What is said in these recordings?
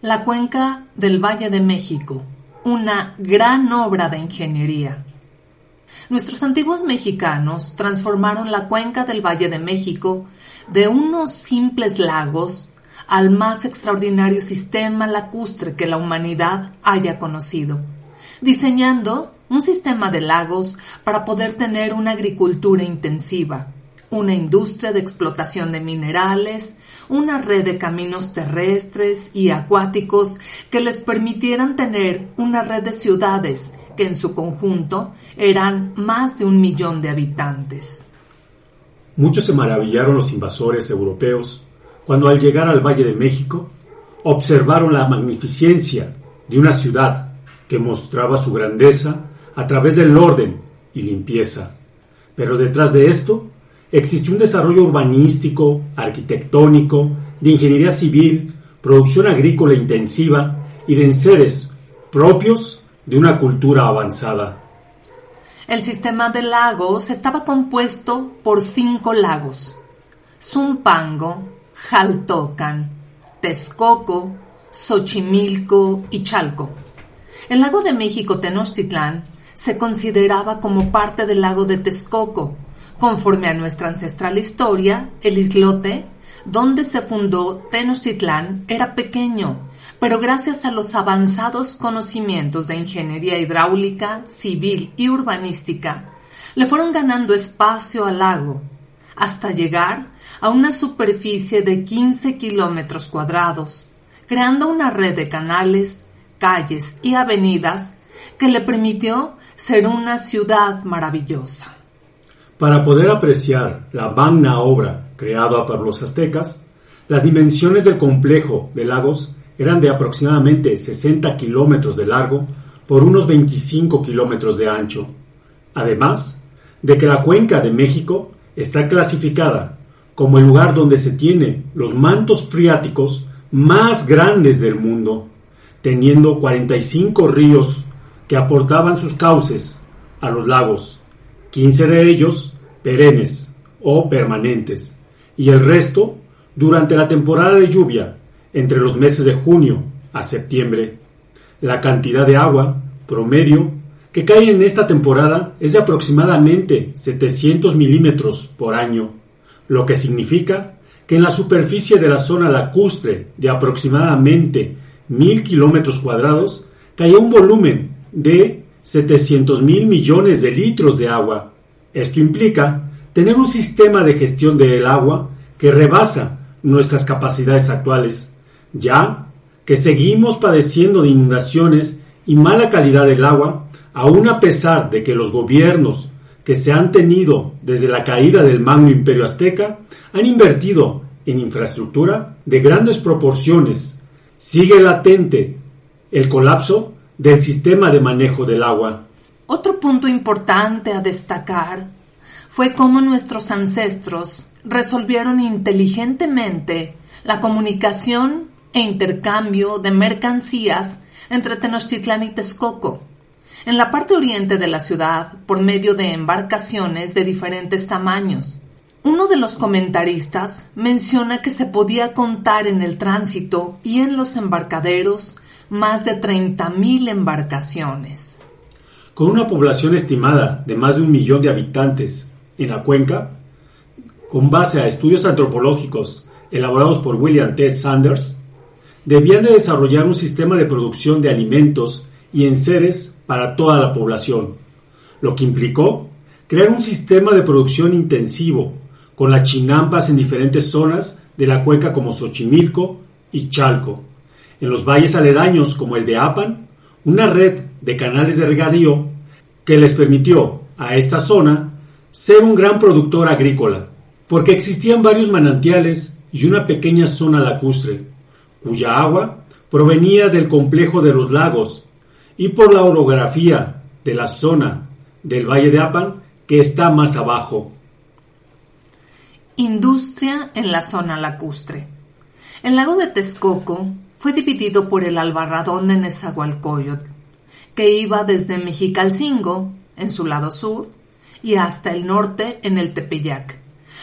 La cuenca del Valle de México, una gran obra de ingeniería. Nuestros antiguos mexicanos transformaron la cuenca del Valle de México de unos simples lagos al más extraordinario sistema lacustre que la humanidad haya conocido, diseñando un sistema de lagos para poder tener una agricultura intensiva, una industria de explotación de minerales, una red de caminos terrestres y acuáticos que les permitieran tener una red de ciudades que en su conjunto eran más de un millón de habitantes. Muchos se maravillaron los invasores europeos cuando al llegar al Valle de México observaron la magnificencia de una ciudad que mostraba su grandeza a través del orden y limpieza. Pero detrás de esto Existió un desarrollo urbanístico, arquitectónico, de ingeniería civil, producción agrícola intensiva y de enseres propios de una cultura avanzada. El sistema de lagos estaba compuesto por cinco lagos: Zumpango, Jaltocan, Texcoco, Xochimilco y Chalco. El lago de México Tenochtitlán se consideraba como parte del lago de Texcoco, Conforme a nuestra ancestral historia, el islote donde se fundó Tenochtitlán era pequeño, pero gracias a los avanzados conocimientos de ingeniería hidráulica, civil y urbanística, le fueron ganando espacio al lago, hasta llegar a una superficie de 15 kilómetros cuadrados, creando una red de canales, calles y avenidas que le permitió ser una ciudad maravillosa. Para poder apreciar la magna obra creada por los aztecas, las dimensiones del complejo de lagos eran de aproximadamente 60 kilómetros de largo por unos 25 kilómetros de ancho, además de que la cuenca de México está clasificada como el lugar donde se tiene los mantos freáticos más grandes del mundo, teniendo 45 ríos que aportaban sus cauces a los lagos 15 de ellos perennes o permanentes, y el resto durante la temporada de lluvia, entre los meses de junio a septiembre. La cantidad de agua promedio que cae en esta temporada es de aproximadamente 700 milímetros por año, lo que significa que en la superficie de la zona lacustre de aproximadamente 1000 kilómetros cuadrados cae un volumen de 700 mil millones de litros de agua. Esto implica tener un sistema de gestión del agua que rebasa nuestras capacidades actuales, ya que seguimos padeciendo de inundaciones y mala calidad del agua, aun a pesar de que los gobiernos que se han tenido desde la caída del Magno Imperio Azteca han invertido en infraestructura de grandes proporciones. Sigue latente el colapso del sistema de manejo del agua. Otro punto importante a destacar fue cómo nuestros ancestros resolvieron inteligentemente la comunicación e intercambio de mercancías entre Tenochtitlán y Texcoco, en la parte oriente de la ciudad por medio de embarcaciones de diferentes tamaños. Uno de los comentaristas menciona que se podía contar en el tránsito y en los embarcaderos más de 30.000 embarcaciones. Con una población estimada de más de un millón de habitantes en la cuenca, con base a estudios antropológicos elaborados por William T. Sanders, debían de desarrollar un sistema de producción de alimentos y enseres para toda la población, lo que implicó crear un sistema de producción intensivo con las chinampas en diferentes zonas de la cuenca como Xochimilco y Chalco, en los valles aledaños como el de Apan, una red de canales de regadío que les permitió a esta zona ser un gran productor agrícola, porque existían varios manantiales y una pequeña zona lacustre, cuya agua provenía del complejo de los lagos y por la orografía de la zona del Valle de Apan que está más abajo. Industria en la zona lacustre. El lago de Texcoco fue dividido por el Albarradón de Nezahualcóyotl, que iba desde Mexicalcingo, en su lado sur, y hasta el norte en el Tepeyac,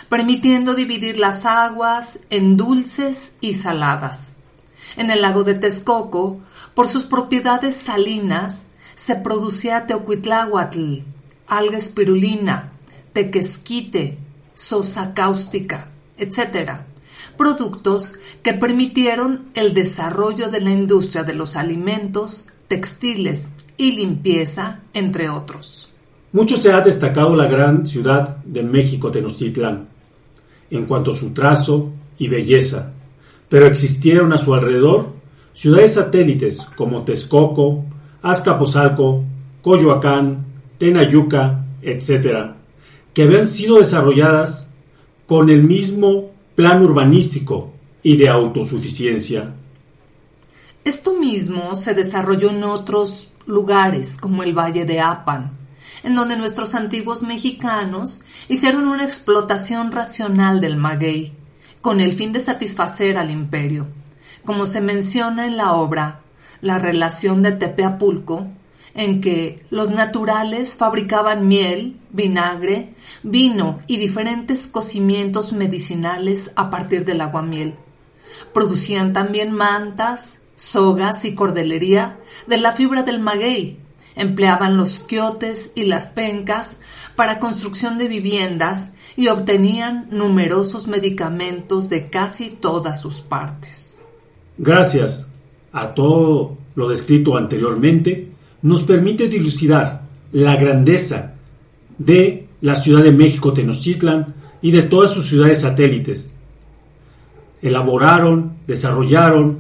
permitiendo dividir las aguas en dulces y saladas. En el lago de Texcoco, por sus propiedades salinas, se producía teocuitláhuatl, alga espirulina, tequesquite, sosa cáustica, etc. Productos que permitieron el desarrollo de la industria de los alimentos, textiles y limpieza, entre otros. Mucho se ha destacado la gran ciudad de México, Tenochtitlán, en cuanto a su trazo y belleza, pero existieron a su alrededor ciudades satélites como Texcoco, Azcapotzalco, Coyoacán, Tenayuca, etc., que habían sido desarrolladas con el mismo plan urbanístico y de autosuficiencia. Esto mismo se desarrolló en otros lugares como el Valle de Apan, en donde nuestros antiguos mexicanos hicieron una explotación racional del maguey, con el fin de satisfacer al imperio, como se menciona en la obra La relación de Tepeapulco, en que los naturales fabricaban miel, vinagre, vino y diferentes cocimientos medicinales a partir del aguamiel. Producían también mantas, sogas y cordelería de la fibra del maguey, empleaban los quiotes y las pencas para construcción de viviendas y obtenían numerosos medicamentos de casi todas sus partes. Gracias a todo lo descrito anteriormente, nos permite dilucidar la grandeza de la Ciudad de México Tenochtitlan y de todas sus ciudades satélites. Elaboraron, desarrollaron,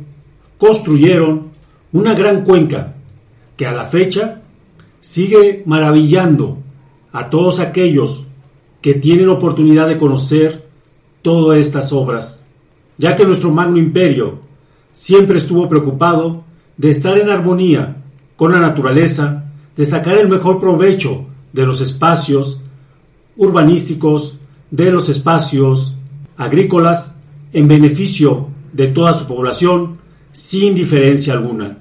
construyeron una gran cuenca que a la fecha sigue maravillando a todos aquellos que tienen oportunidad de conocer todas estas obras, ya que nuestro magno imperio siempre estuvo preocupado de estar en armonía con la naturaleza, de sacar el mejor provecho de los espacios urbanísticos, de los espacios agrícolas, en beneficio de toda su población, sin diferencia alguna.